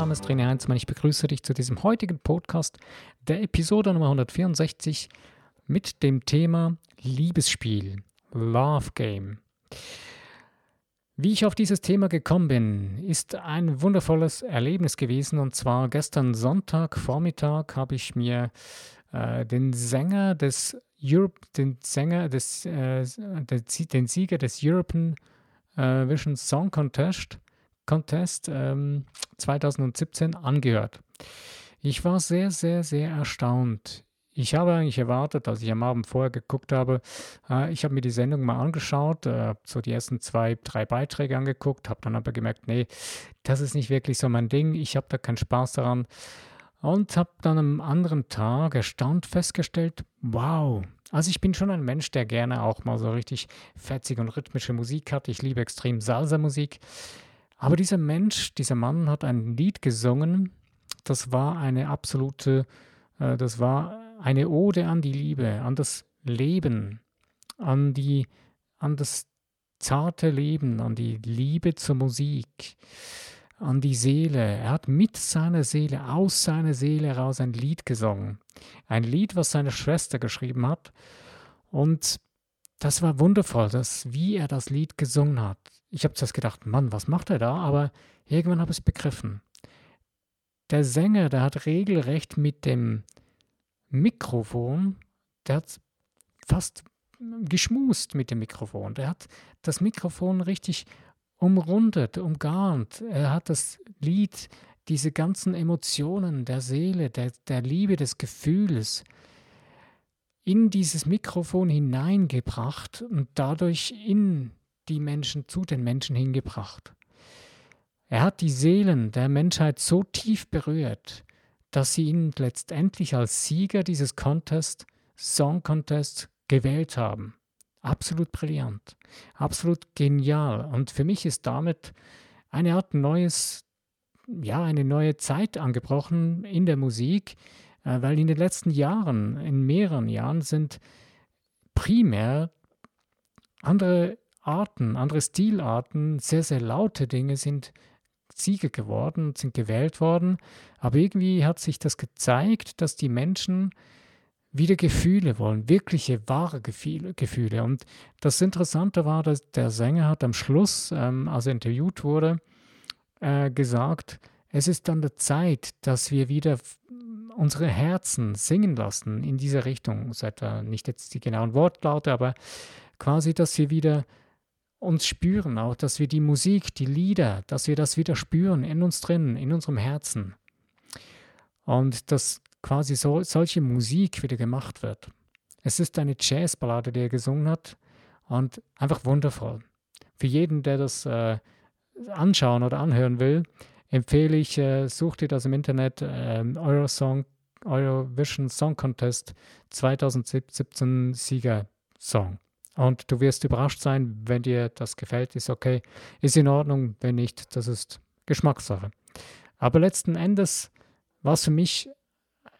Name ist René Heinzmann. Ich begrüße dich zu diesem heutigen Podcast, der Episode Nummer 164 mit dem Thema Liebesspiel, Love Game. Wie ich auf dieses Thema gekommen bin, ist ein wundervolles Erlebnis gewesen. Und zwar gestern Sonntag Vormittag habe ich mir äh, den Sänger des Europe, den Sänger des, äh, den Sieger des European äh, Vision Song Contest Contest ähm, 2017 angehört. Ich war sehr, sehr, sehr erstaunt. Ich habe eigentlich erwartet, als ich am Abend vorher geguckt habe, äh, ich habe mir die Sendung mal angeschaut, äh, so die ersten zwei, drei Beiträge angeguckt, habe dann aber gemerkt, nee, das ist nicht wirklich so mein Ding, ich habe da keinen Spaß daran und habe dann am anderen Tag erstaunt festgestellt, wow, also ich bin schon ein Mensch, der gerne auch mal so richtig fetzige und rhythmische Musik hat. Ich liebe extrem Salsa-Musik. Aber dieser Mensch, dieser Mann hat ein Lied gesungen, das war eine absolute, äh, das war eine Ode an die Liebe, an das Leben, an die, an das zarte Leben, an die Liebe zur Musik, an die Seele. Er hat mit seiner Seele, aus seiner Seele heraus ein Lied gesungen. Ein Lied, was seine Schwester geschrieben hat. Und das war wundervoll, dass, wie er das Lied gesungen hat ich habe zuerst gedacht, Mann, was macht er da? Aber irgendwann habe ich es begriffen. Der Sänger, der hat regelrecht mit dem Mikrofon, der hat fast geschmust mit dem Mikrofon. Der hat das Mikrofon richtig umrundet, umgarnt. Er hat das Lied, diese ganzen Emotionen der Seele, der, der Liebe, des Gefühls in dieses Mikrofon hineingebracht und dadurch in die Menschen zu den Menschen hingebracht. Er hat die Seelen der Menschheit so tief berührt, dass sie ihn letztendlich als Sieger dieses Contest, Song Contest, gewählt haben. Absolut brillant, absolut genial. Und für mich ist damit eine Art neues, ja, eine neue Zeit angebrochen in der Musik, äh, weil in den letzten Jahren, in mehreren Jahren, sind primär andere Arten, andere Stilarten, sehr, sehr laute Dinge sind Sieger geworden, sind gewählt worden. Aber irgendwie hat sich das gezeigt, dass die Menschen wieder Gefühle wollen, wirkliche, wahre Gefühle. Und das Interessante war, dass der Sänger hat am Schluss, ähm, als er interviewt wurde, äh, gesagt, es ist an der Zeit, dass wir wieder unsere Herzen singen lassen in dieser Richtung. Seit nicht jetzt die genauen Wortlaute, aber quasi, dass wir wieder uns spüren, auch dass wir die Musik, die Lieder, dass wir das wieder spüren in uns drin, in unserem Herzen. Und dass quasi so, solche Musik wieder gemacht wird. Es ist eine Jazzballade, die er gesungen hat und einfach wundervoll. Für jeden, der das äh, anschauen oder anhören will, empfehle ich, äh, sucht ihr das im Internet, äh, Eurosong, Eurovision Song Contest 2017 Sieger Song. Und du wirst überrascht sein, wenn dir das gefällt, ist okay, ist in Ordnung, wenn nicht, das ist Geschmackssache. Aber letzten Endes war es für mich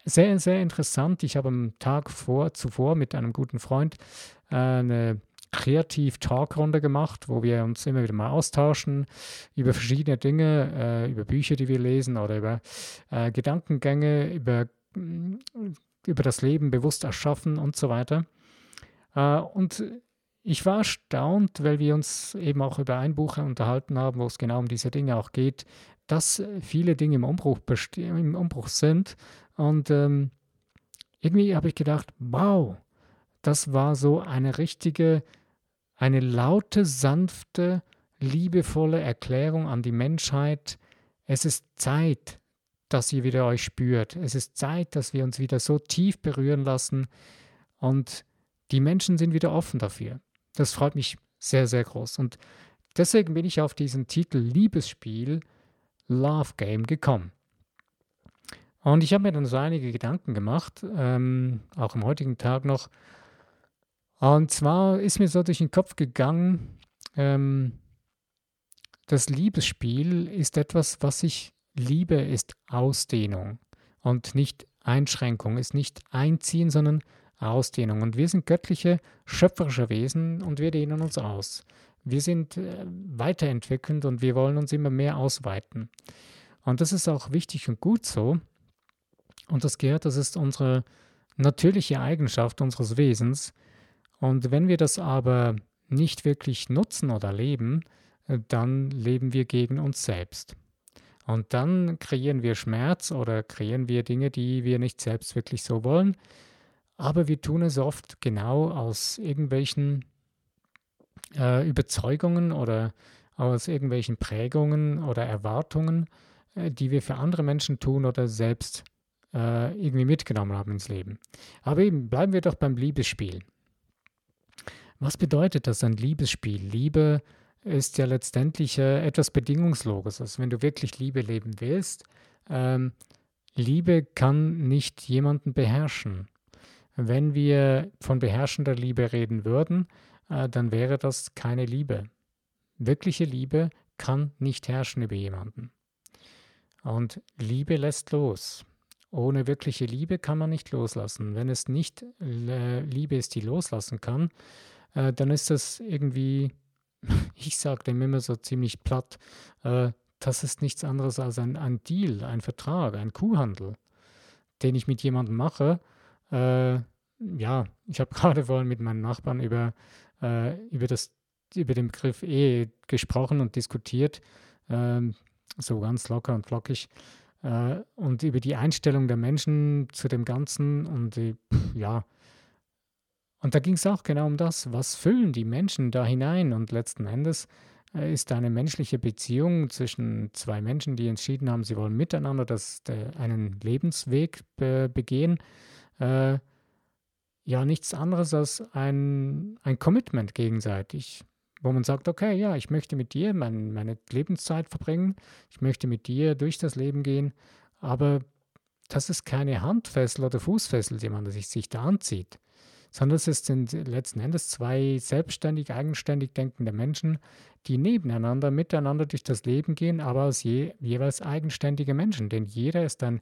sehr, sehr interessant. Ich habe am Tag vor, zuvor mit einem guten Freund äh, eine Kreativ-Talkrunde gemacht, wo wir uns immer wieder mal austauschen über verschiedene Dinge, äh, über Bücher, die wir lesen oder über äh, Gedankengänge, über, mm, über das Leben bewusst erschaffen und so weiter. Und ich war erstaunt, weil wir uns eben auch über ein Buch unterhalten haben, wo es genau um diese Dinge auch geht, dass viele Dinge im Umbruch, im Umbruch sind. Und ähm, irgendwie habe ich gedacht, wow, das war so eine richtige, eine laute, sanfte, liebevolle Erklärung an die Menschheit. Es ist Zeit, dass ihr wieder euch spürt. Es ist Zeit, dass wir uns wieder so tief berühren lassen. Und die Menschen sind wieder offen dafür. Das freut mich sehr, sehr groß. Und deswegen bin ich auf diesen Titel Liebesspiel Love Game gekommen. Und ich habe mir dann so einige Gedanken gemacht, ähm, auch am heutigen Tag noch. Und zwar ist mir so durch den Kopf gegangen, ähm, das Liebesspiel ist etwas, was ich liebe, ist Ausdehnung und nicht Einschränkung, ist nicht Einziehen, sondern Ausdehnung. Und wir sind göttliche, schöpferische Wesen und wir dehnen uns aus. Wir sind äh, weiterentwickelnd und wir wollen uns immer mehr ausweiten. Und das ist auch wichtig und gut so. Und das gehört, das ist unsere natürliche Eigenschaft unseres Wesens. Und wenn wir das aber nicht wirklich nutzen oder leben, äh, dann leben wir gegen uns selbst. Und dann kreieren wir Schmerz oder kreieren wir Dinge, die wir nicht selbst wirklich so wollen. Aber wir tun es oft genau aus irgendwelchen äh, Überzeugungen oder aus irgendwelchen Prägungen oder Erwartungen, äh, die wir für andere Menschen tun oder selbst äh, irgendwie mitgenommen haben ins Leben. Aber eben bleiben wir doch beim Liebesspiel. Was bedeutet das ein Liebesspiel? Liebe ist ja letztendlich äh, etwas Bedingungsloses. Also wenn du wirklich Liebe leben willst, ähm, Liebe kann nicht jemanden beherrschen. Wenn wir von beherrschender Liebe reden würden, äh, dann wäre das keine Liebe. Wirkliche Liebe kann nicht herrschen über jemanden. Und Liebe lässt los. Ohne wirkliche Liebe kann man nicht loslassen. Wenn es nicht äh, Liebe ist, die loslassen kann, äh, dann ist das irgendwie, ich sage dem immer so ziemlich platt, das ist nichts anderes als ein, ein, Deal, ein Vertrag, ein Kuhhandel, den ich mit jemandem mache. Äh, ja, ich habe gerade vorhin mit meinen Nachbarn über, äh, über, das, über den Begriff Ehe gesprochen und diskutiert, ähm, so ganz locker und flockig äh, und über die Einstellung der Menschen zu dem Ganzen und die, ja, und da ging es auch genau um das, was füllen die Menschen da hinein? Und letzten Endes äh, ist eine menschliche Beziehung zwischen zwei Menschen, die entschieden haben, sie wollen miteinander das, der, einen Lebensweg be, begehen, äh, ja nichts anderes als ein, ein Commitment gegenseitig wo man sagt, okay, ja, ich möchte mit dir mein, meine Lebenszeit verbringen, ich möchte mit dir durch das Leben gehen, aber das ist keine Handfessel oder Fußfessel, die man sich, sich da anzieht, sondern es sind letzten Endes zwei selbstständig, eigenständig denkende Menschen, die nebeneinander, miteinander durch das Leben gehen, aber als je, jeweils eigenständige Menschen, denn jeder ist ein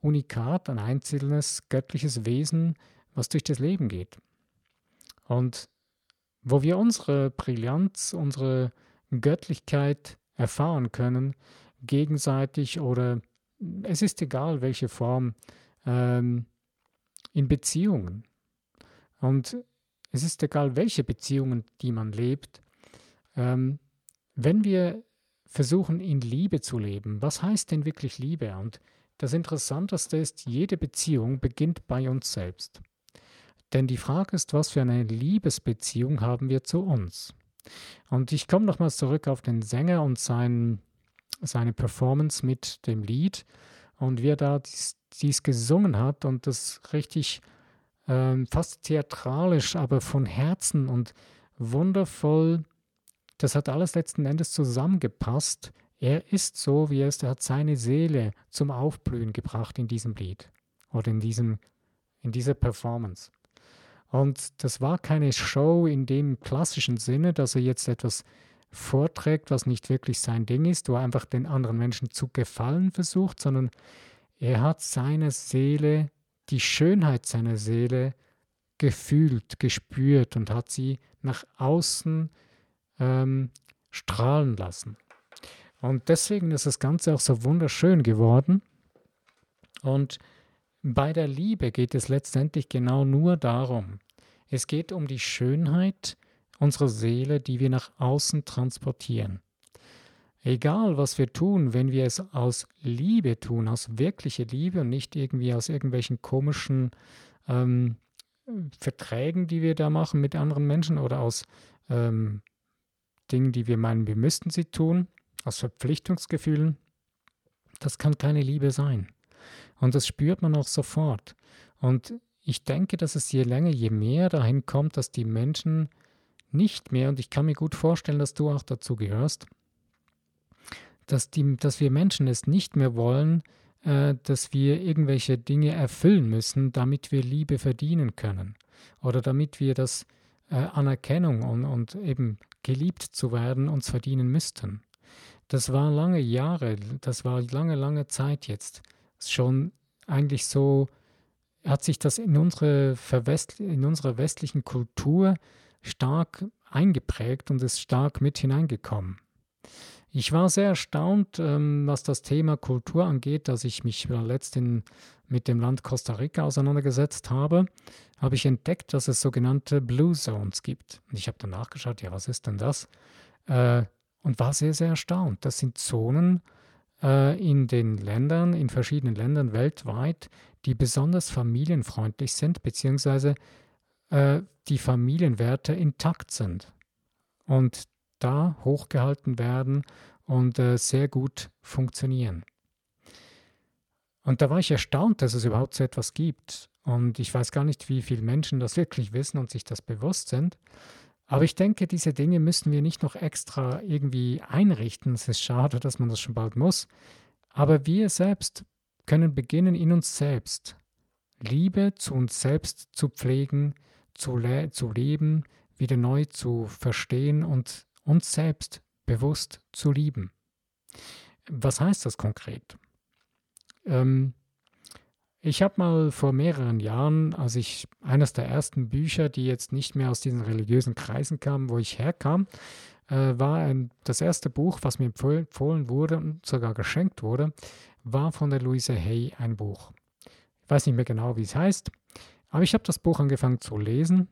Unikat, ein einzelnes göttliches Wesen, was durch das Leben geht. Und wo wir unsere Brillanz, unsere Göttlichkeit erfahren können, gegenseitig oder es ist egal, welche Form, ähm, in Beziehungen. Und es ist egal, welche Beziehungen, die man lebt. Ähm, wenn wir versuchen, in Liebe zu leben, was heißt denn wirklich Liebe? Und das Interessanteste ist, jede Beziehung beginnt bei uns selbst. Denn die Frage ist, was für eine Liebesbeziehung haben wir zu uns? Und ich komme nochmals zurück auf den Sänger und sein, seine Performance mit dem Lied und wie er da dies, dies gesungen hat und das richtig ähm, fast theatralisch, aber von Herzen und wundervoll, das hat alles letzten Endes zusammengepasst. Er ist so, wie er ist, er hat seine Seele zum Aufblühen gebracht in diesem Lied oder in, diesem, in dieser Performance. Und das war keine Show in dem klassischen Sinne, dass er jetzt etwas vorträgt, was nicht wirklich sein Ding ist, wo er einfach den anderen Menschen zu gefallen versucht, sondern er hat seine Seele, die Schönheit seiner Seele gefühlt, gespürt und hat sie nach außen ähm, strahlen lassen. Und deswegen ist das Ganze auch so wunderschön geworden. Und bei der Liebe geht es letztendlich genau nur darum. Es geht um die Schönheit unserer Seele, die wir nach außen transportieren. Egal, was wir tun, wenn wir es aus Liebe tun, aus wirklicher Liebe und nicht irgendwie aus irgendwelchen komischen ähm, Verträgen, die wir da machen mit anderen Menschen oder aus ähm, Dingen, die wir meinen, wir müssten sie tun, aus Verpflichtungsgefühlen, das kann keine Liebe sein. Und das spürt man auch sofort. Und ich denke, dass es je länger, je mehr dahin kommt, dass die Menschen nicht mehr, und ich kann mir gut vorstellen, dass du auch dazu gehörst, dass, die, dass wir Menschen es nicht mehr wollen, äh, dass wir irgendwelche Dinge erfüllen müssen, damit wir Liebe verdienen können oder damit wir das äh, Anerkennung und, und eben geliebt zu werden uns verdienen müssten. Das war lange Jahre, das war lange, lange Zeit jetzt schon eigentlich so, hat sich das in unsere, in unsere westlichen Kultur stark eingeprägt und ist stark mit hineingekommen. Ich war sehr erstaunt, ähm, was das Thema Kultur angeht, dass ich mich letztens mit dem Land Costa Rica auseinandergesetzt habe, habe ich entdeckt, dass es sogenannte Blue Zones gibt. Und ich habe dann nachgeschaut, ja, was ist denn das? Äh, und war sehr, sehr erstaunt. Das sind Zonen äh, in den Ländern, in verschiedenen Ländern weltweit, die besonders familienfreundlich sind, beziehungsweise äh, die Familienwerte intakt sind und da hochgehalten werden und äh, sehr gut funktionieren. Und da war ich erstaunt, dass es überhaupt so etwas gibt. Und ich weiß gar nicht, wie viele Menschen das wirklich wissen und sich das bewusst sind. Aber ich denke, diese Dinge müssen wir nicht noch extra irgendwie einrichten. Es ist schade, dass man das schon bald muss. Aber wir selbst können beginnen, in uns selbst Liebe zu uns selbst zu pflegen, zu, le zu leben, wieder neu zu verstehen und uns selbst bewusst zu lieben. Was heißt das konkret? Ähm, ich habe mal vor mehreren Jahren, als ich eines der ersten Bücher, die jetzt nicht mehr aus diesen religiösen Kreisen kamen, wo ich herkam, äh, war ein, das erste Buch, was mir empfohlen wurde und sogar geschenkt wurde, war von der Louise Hay ein Buch. Ich weiß nicht mehr genau, wie es heißt, aber ich habe das Buch angefangen zu lesen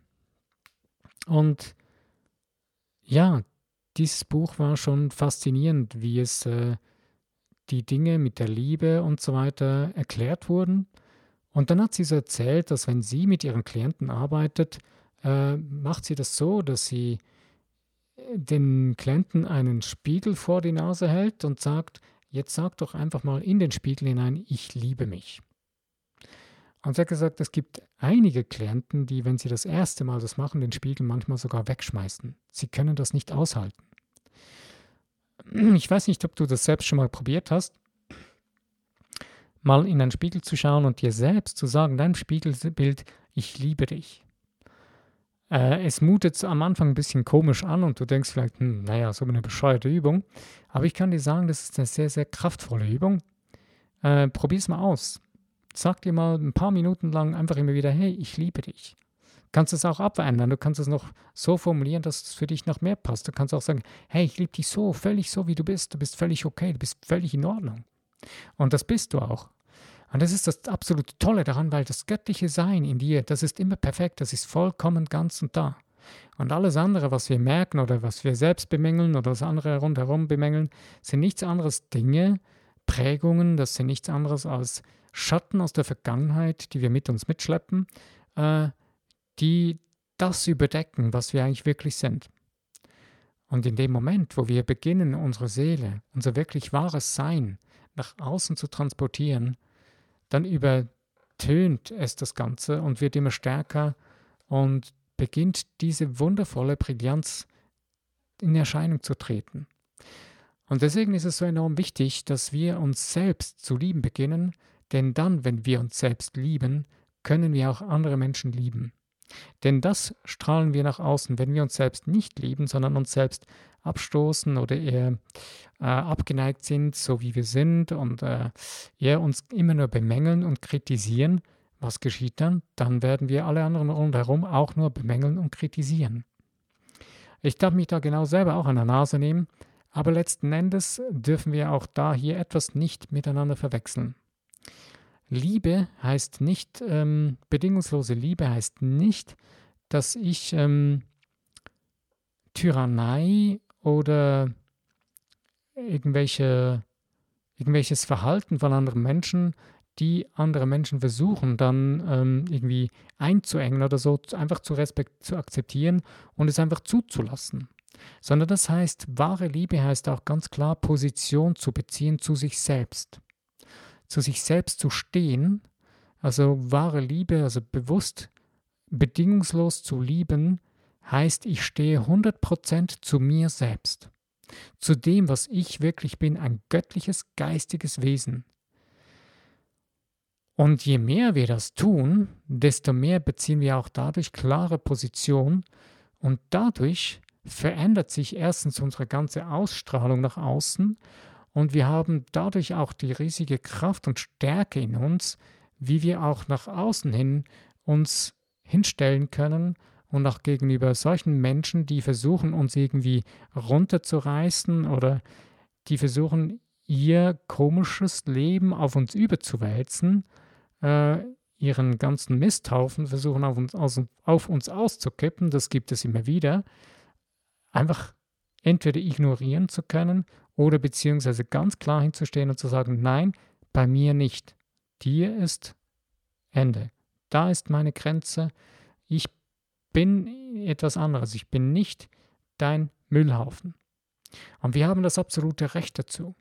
und ja, dieses Buch war schon faszinierend, wie es äh, die Dinge mit der Liebe und so weiter erklärt wurden. Und dann hat sie so erzählt, dass wenn sie mit ihren Klienten arbeitet, äh, macht sie das so, dass sie äh, den Klienten einen Spiegel vor die Nase hält und sagt, jetzt sag doch einfach mal in den Spiegel hinein, ich liebe mich. Und sie hat gesagt, es gibt einige Klienten, die, wenn sie das erste Mal das machen, den Spiegel manchmal sogar wegschmeißen. Sie können das nicht aushalten. Ich weiß nicht, ob du das selbst schon mal probiert hast, mal in einen Spiegel zu schauen und dir selbst zu sagen, dein Spiegelbild, ich liebe dich. Äh, es mutet am Anfang ein bisschen komisch an und du denkst vielleicht, hm, naja, so eine bescheuerte Übung. Aber ich kann dir sagen, das ist eine sehr, sehr kraftvolle Übung. Äh, Probier es mal aus. Sag dir mal ein paar Minuten lang einfach immer wieder, hey, ich liebe dich. Kannst es auch abändern. Du kannst es noch so formulieren, dass es für dich noch mehr passt. Du kannst auch sagen, hey, ich liebe dich so, völlig so, wie du bist. Du bist völlig okay, du bist völlig in Ordnung. Und das bist du auch. Und das ist das absolut Tolle daran, weil das göttliche Sein in dir, das ist immer perfekt, das ist vollkommen ganz und da. Und alles andere, was wir merken oder was wir selbst bemängeln oder was andere rundherum bemängeln, sind nichts anderes Dinge, Prägungen, das sind nichts anderes als Schatten aus der Vergangenheit, die wir mit uns mitschleppen, äh, die das überdecken, was wir eigentlich wirklich sind. Und in dem Moment, wo wir beginnen, unsere Seele, unser wirklich wahres Sein nach außen zu transportieren, dann übertönt es das Ganze und wird immer stärker und beginnt diese wundervolle Brillanz in Erscheinung zu treten. Und deswegen ist es so enorm wichtig, dass wir uns selbst zu lieben beginnen, denn dann, wenn wir uns selbst lieben, können wir auch andere Menschen lieben. Denn das strahlen wir nach außen, wenn wir uns selbst nicht lieben, sondern uns selbst abstoßen oder eher äh, abgeneigt sind, so wie wir sind und äh, eher uns immer nur bemängeln und kritisieren. Was geschieht dann? Dann werden wir alle anderen rundherum auch nur bemängeln und kritisieren. Ich darf mich da genau selber auch an der Nase nehmen, aber letzten Endes dürfen wir auch da hier etwas nicht miteinander verwechseln. Liebe heißt nicht, ähm, bedingungslose Liebe heißt nicht, dass ich ähm, Tyrannei oder irgendwelche, irgendwelches Verhalten von anderen Menschen, die andere Menschen versuchen, dann ähm, irgendwie einzuengen oder so, einfach zu, respekt zu akzeptieren und es einfach zuzulassen. Sondern das heißt, wahre Liebe heißt auch ganz klar, Position zu beziehen zu sich selbst zu sich selbst zu stehen, also wahre Liebe, also bewusst, bedingungslos zu lieben, heißt, ich stehe 100% zu mir selbst, zu dem, was ich wirklich bin, ein göttliches, geistiges Wesen. Und je mehr wir das tun, desto mehr beziehen wir auch dadurch klare Position und dadurch verändert sich erstens unsere ganze Ausstrahlung nach außen und wir haben dadurch auch die riesige Kraft und Stärke in uns, wie wir auch nach außen hin uns hinstellen können und auch gegenüber solchen Menschen, die versuchen, uns irgendwie runterzureißen oder die versuchen, ihr komisches Leben auf uns überzuwälzen, äh, ihren ganzen Misthaufen versuchen auf uns, auf uns auszukippen, das gibt es immer wieder, einfach entweder ignorieren zu können oder beziehungsweise ganz klar hinzustehen und zu sagen, nein, bei mir nicht. Dir ist Ende. Da ist meine Grenze. Ich bin etwas anderes. Ich bin nicht dein Müllhaufen. Und wir haben das absolute Recht dazu.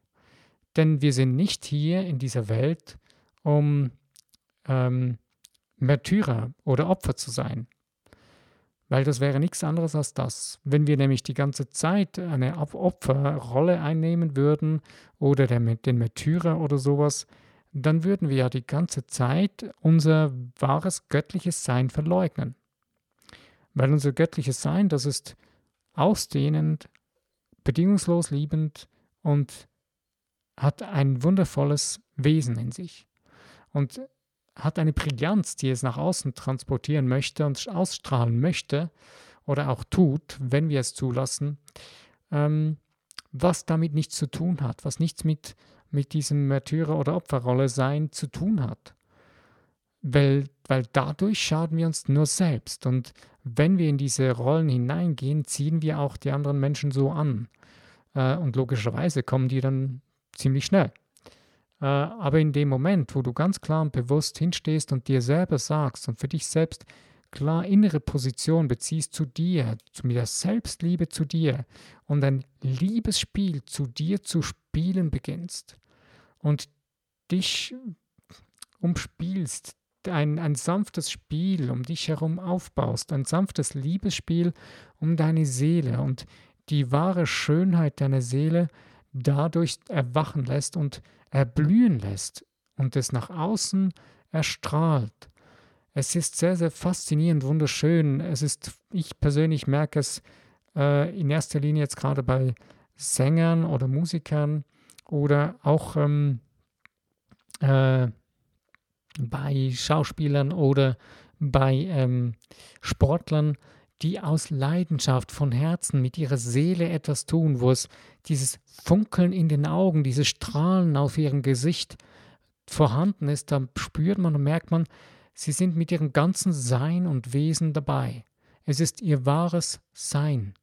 Denn wir sind nicht hier in dieser Welt, um ähm, Märtyrer oder Opfer zu sein. Weil das wäre nichts anderes als das. Wenn wir nämlich die ganze Zeit eine Opferrolle einnehmen würden oder den Märtyrer oder sowas, dann würden wir ja die ganze Zeit unser wahres göttliches Sein verleugnen. Weil unser göttliches Sein, das ist ausdehnend, bedingungslos liebend und hat ein wundervolles Wesen in sich. Und hat eine Brillanz, die es nach außen transportieren möchte und ausstrahlen möchte oder auch tut, wenn wir es zulassen, ähm, was damit nichts zu tun hat, was nichts mit, mit diesem Märtyrer- oder Opferrolle sein zu tun hat. Weil, weil dadurch schaden wir uns nur selbst. Und wenn wir in diese Rollen hineingehen, ziehen wir auch die anderen Menschen so an. Äh, und logischerweise kommen die dann ziemlich schnell. Äh, aber in dem Moment, wo du ganz klar und bewusst hinstehst und dir selber sagst und für dich selbst klar innere Position beziehst zu dir, zu der Selbstliebe zu dir und ein Liebesspiel zu dir zu spielen beginnst und dich umspielst, ein, ein sanftes Spiel um dich herum aufbaust, ein sanftes Liebesspiel um deine Seele und die wahre Schönheit deiner Seele dadurch erwachen lässt und erblühen lässt und es nach außen erstrahlt. Es ist sehr, sehr faszinierend, wunderschön. Es ist, ich persönlich merke es äh, in erster Linie jetzt gerade bei Sängern oder Musikern oder auch ähm, äh, bei Schauspielern oder bei ähm, Sportlern, die aus Leidenschaft von Herzen mit ihrer Seele etwas tun, wo es dieses Funkeln in den Augen, dieses Strahlen auf ihrem Gesicht vorhanden ist, da spürt man und merkt man, sie sind mit ihrem ganzen Sein und Wesen dabei. Es ist ihr wahres Sein.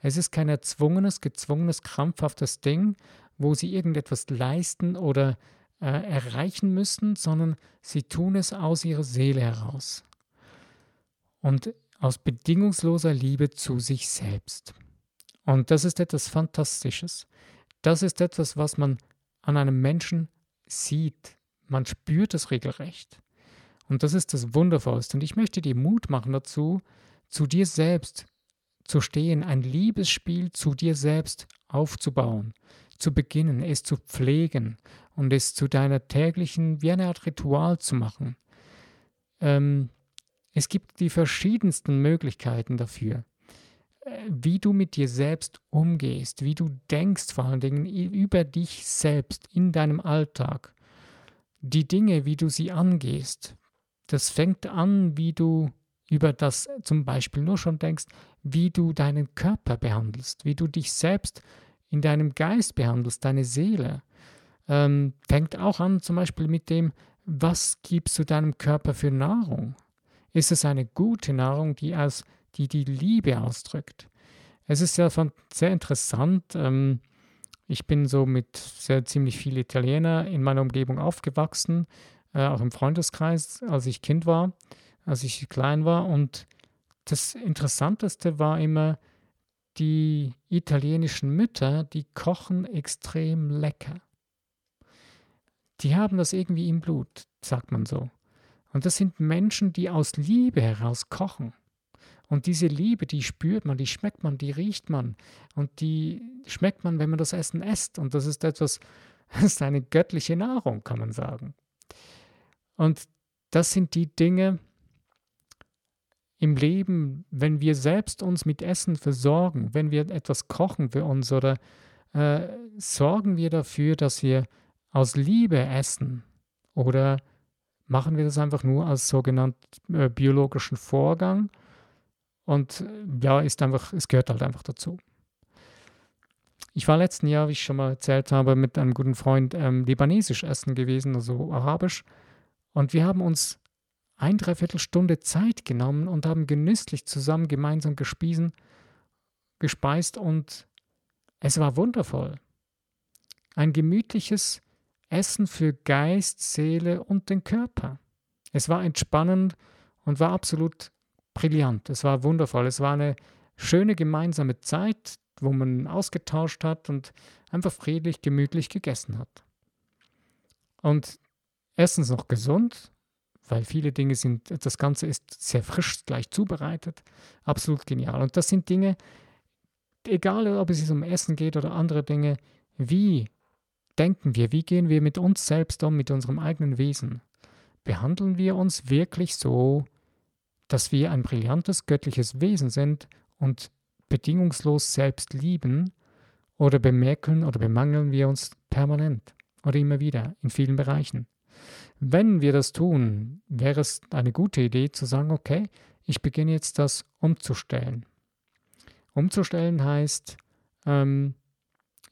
Es ist kein erzwungenes, gezwungenes, krampfhaftes Ding, wo sie irgendetwas leisten oder äh, erreichen müssen, sondern sie tun es aus ihrer Seele heraus. Und aus bedingungsloser Liebe zu sich selbst. Und das ist etwas Fantastisches. Das ist etwas, was man an einem Menschen sieht. Man spürt es regelrecht. Und das ist das Wundervollste. Und ich möchte dir Mut machen dazu, zu dir selbst zu stehen, ein Liebesspiel zu dir selbst aufzubauen, zu beginnen, es zu pflegen und es zu deiner täglichen, wie eine Art Ritual zu machen. Ähm, es gibt die verschiedensten Möglichkeiten dafür, äh, wie du mit dir selbst umgehst, wie du denkst vor allen Dingen über dich selbst in deinem Alltag. Die Dinge, wie du sie angehst, das fängt an, wie du über das zum Beispiel nur schon denkst, wie du deinen Körper behandelst, wie du dich selbst in deinem Geist behandelst, deine Seele. Ähm, fängt auch an zum Beispiel mit dem, was gibst du deinem Körper für Nahrung? Ist es eine gute Nahrung, die, als, die die Liebe ausdrückt. Es ist sehr, sehr interessant. Ähm, ich bin so mit sehr ziemlich vielen Italiener in meiner Umgebung aufgewachsen, äh, auch im Freundeskreis, als ich Kind war, als ich klein war. Und das Interessanteste war immer, die italienischen Mütter, die kochen extrem lecker. Die haben das irgendwie im Blut, sagt man so. Und das sind Menschen, die aus Liebe heraus kochen. Und diese Liebe, die spürt man, die schmeckt man, die riecht man. Und die schmeckt man, wenn man das Essen isst. Und das ist etwas, das ist eine göttliche Nahrung, kann man sagen. Und das sind die Dinge im Leben, wenn wir selbst uns mit Essen versorgen, wenn wir etwas kochen für uns oder äh, sorgen wir dafür, dass wir aus Liebe essen oder machen wir das einfach nur als sogenannten äh, biologischen Vorgang. Und äh, ja, ist einfach, es gehört halt einfach dazu. Ich war letzten Jahr, wie ich schon mal erzählt habe, mit einem guten Freund ähm, libanesisch essen gewesen, also arabisch. Und wir haben uns ein Dreiviertelstunde Zeit genommen und haben genüsslich zusammen gemeinsam gespiesen, gespeist und es war wundervoll. Ein gemütliches Essen für Geist, Seele und den Körper. Es war entspannend und war absolut brillant. Es war wundervoll. Es war eine schöne gemeinsame Zeit, wo man ausgetauscht hat und einfach friedlich, gemütlich gegessen hat. Und erstens noch gesund, weil viele Dinge sind, das Ganze ist sehr frisch gleich zubereitet. Absolut genial. Und das sind Dinge, egal ob es um Essen geht oder andere Dinge, wie denken wir, wie gehen wir mit uns selbst um, mit unserem eigenen Wesen? Behandeln wir uns wirklich so, dass wir ein brillantes göttliches Wesen sind und bedingungslos selbst lieben oder bemerken oder bemangeln wir uns permanent oder immer wieder in vielen Bereichen. Wenn wir das tun, wäre es eine gute Idee zu sagen, okay, ich beginne jetzt das umzustellen. Umzustellen heißt, ähm,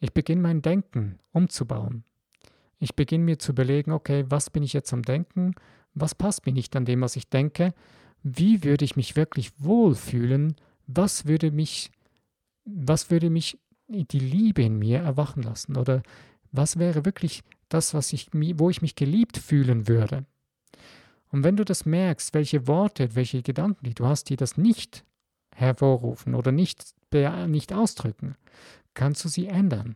ich beginne mein Denken umzubauen. Ich beginne mir zu überlegen, okay, was bin ich jetzt am Denken? Was passt mir nicht an dem, was ich denke? Wie würde ich mich wirklich wohlfühlen, was würde mich, was würde mich die Liebe in mir erwachen lassen? Oder was wäre wirklich das, was ich, wo ich mich geliebt fühlen würde? Und wenn du das merkst, welche Worte, welche Gedanken, die du hast, die das nicht hervorrufen oder nicht, nicht ausdrücken, kannst du sie ändern.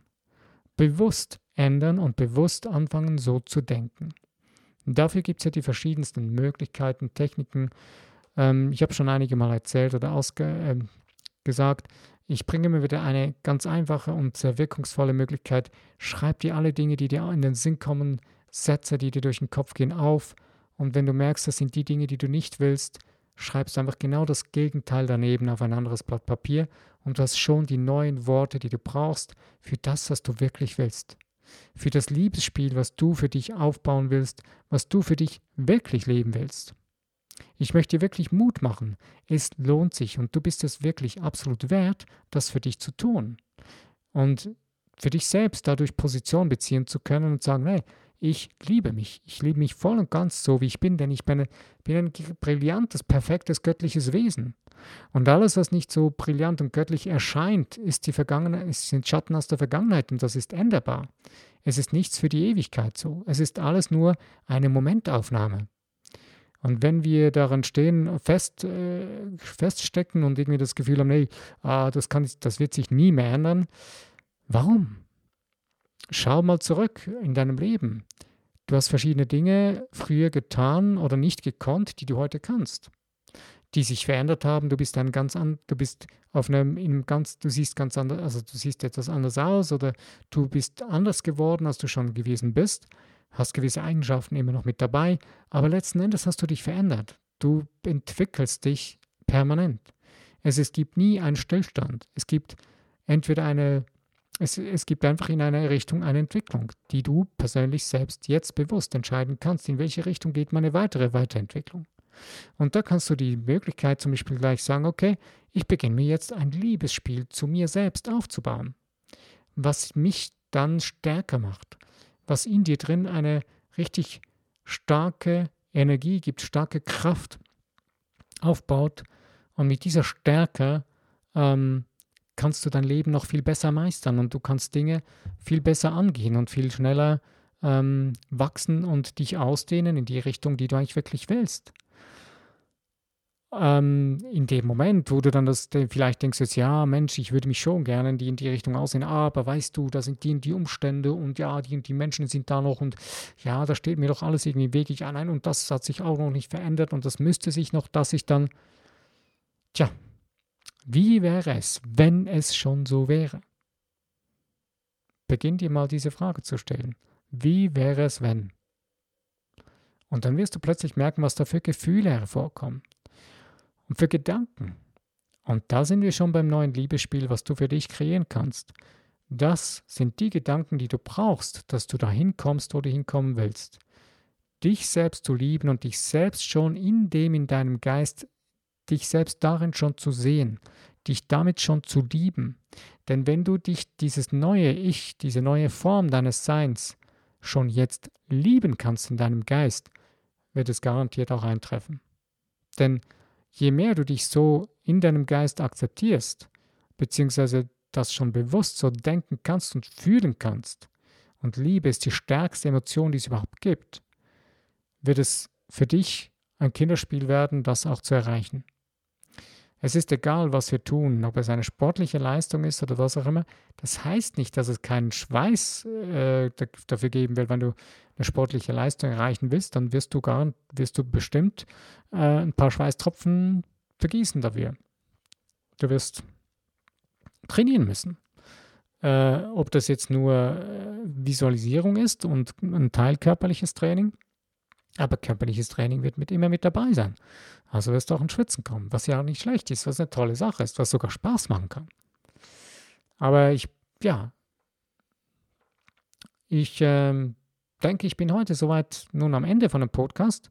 Bewusst ändern und bewusst anfangen, so zu denken. Dafür gibt es ja die verschiedensten Möglichkeiten, Techniken, ähm, ich habe schon einige Mal erzählt oder äh, gesagt, ich bringe mir wieder eine ganz einfache und sehr wirkungsvolle Möglichkeit. Schreib dir alle Dinge, die dir in den Sinn kommen, Sätze, die dir durch den Kopf gehen, auf. Und wenn du merkst, das sind die Dinge, die du nicht willst, schreibst einfach genau das Gegenteil daneben auf ein anderes Blatt Papier und du hast schon die neuen Worte, die du brauchst für das, was du wirklich willst. Für das Liebesspiel, was du für dich aufbauen willst, was du für dich wirklich leben willst. Ich möchte dir wirklich Mut machen. Es lohnt sich und du bist es wirklich absolut wert, das für dich zu tun. Und für dich selbst dadurch Position beziehen zu können und sagen, hey, ich liebe mich. Ich liebe mich voll und ganz so, wie ich bin, denn ich bin, bin ein brillantes, perfektes, göttliches Wesen. Und alles, was nicht so brillant und göttlich erscheint, ist die Vergangenheit, sind Schatten aus der Vergangenheit und das ist änderbar. Es ist nichts für die Ewigkeit so. Es ist alles nur eine Momentaufnahme. Und wenn wir daran stehen, fest, äh, feststecken und irgendwie das Gefühl haben, nee, ah, das, kann, das wird sich nie mehr ändern, warum? Schau mal zurück in deinem Leben. Du hast verschiedene Dinge früher getan oder nicht gekonnt, die du heute kannst, die sich verändert haben. Du bist ein ganz an, du bist auf einem, in ganz, du siehst ganz anders, also du siehst etwas anders aus oder du bist anders geworden, als du schon gewesen bist hast gewisse Eigenschaften immer noch mit dabei, aber letzten Endes hast du dich verändert. Du entwickelst dich permanent. Es, es gibt nie einen Stillstand. Es gibt entweder eine, es, es gibt einfach in einer Richtung eine Entwicklung, die du persönlich selbst jetzt bewusst entscheiden kannst, in welche Richtung geht meine weitere Weiterentwicklung. Und da kannst du die Möglichkeit zum Beispiel gleich sagen, okay, ich beginne mir jetzt ein Liebesspiel zu mir selbst aufzubauen, was mich dann stärker macht, was in dir drin eine richtig starke Energie gibt, starke Kraft aufbaut. Und mit dieser Stärke ähm, kannst du dein Leben noch viel besser meistern und du kannst Dinge viel besser angehen und viel schneller ähm, wachsen und dich ausdehnen in die Richtung, die du eigentlich wirklich willst ähm, in dem Moment, wo du dann das vielleicht denkst, jetzt, ja, Mensch, ich würde mich schon gerne in die, in die Richtung aussehen, aber weißt du, da sind die und die Umstände und ja, die und die Menschen sind da noch und ja, da steht mir doch alles irgendwie wirklich an ein und das hat sich auch noch nicht verändert und das müsste sich noch, dass ich dann, tja, wie wäre es, wenn es schon so wäre? Beginn dir mal diese Frage zu stellen. Wie wäre es, wenn? Und dann wirst du plötzlich merken, was da für Gefühle hervorkommen und für Gedanken. Und da sind wir schon beim neuen Liebesspiel, was du für dich kreieren kannst. Das sind die Gedanken, die du brauchst, dass du dahin kommst, wo du hinkommen willst. Dich selbst zu lieben und dich selbst schon in dem in deinem Geist dich selbst darin schon zu sehen, dich damit schon zu lieben. Denn wenn du dich dieses neue Ich, diese neue Form deines Seins schon jetzt lieben kannst in deinem Geist, wird es garantiert auch eintreffen. Denn je mehr du dich so in deinem Geist akzeptierst, beziehungsweise das schon bewusst so denken kannst und fühlen kannst, und Liebe ist die stärkste Emotion, die es überhaupt gibt, wird es für dich ein Kinderspiel werden, das auch zu erreichen. Es ist egal, was wir tun, ob es eine sportliche Leistung ist oder was auch immer. Das heißt nicht, dass es keinen Schweiß äh, dafür geben wird. Wenn du eine sportliche Leistung erreichen willst, dann wirst du, gar, wirst du bestimmt äh, ein paar Schweißtropfen vergießen dafür. Du wirst trainieren müssen. Äh, ob das jetzt nur äh, Visualisierung ist und ein Teil körperliches Training, aber körperliches Training wird mit immer mit dabei sein. Also wirst du auch ins Schwitzen kommen, was ja auch nicht schlecht ist, was eine tolle Sache ist, was sogar Spaß machen kann. Aber ich, ja, ich äh, denke, ich bin heute soweit nun am Ende von dem Podcast.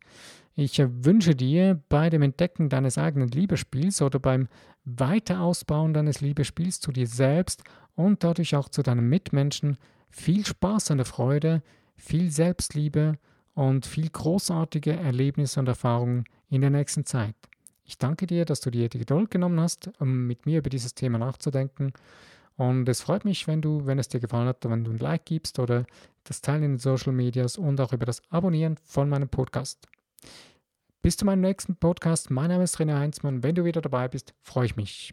Ich äh, wünsche dir bei dem Entdecken deines eigenen Liebespiels oder beim Weiterausbauen deines Liebespiels zu dir selbst und dadurch auch zu deinen Mitmenschen viel Spaß und Freude, viel Selbstliebe und viel großartige Erlebnisse und Erfahrungen in der nächsten Zeit. Ich danke dir, dass du dir die Geduld genommen hast, um mit mir über dieses Thema nachzudenken. Und es freut mich, wenn du, wenn es dir gefallen hat, wenn du ein Like gibst oder das Teilen in den Social Medias und auch über das Abonnieren von meinem Podcast. Bis zu meinem nächsten Podcast. Mein Name ist René Heinzmann. Wenn du wieder dabei bist, freue ich mich.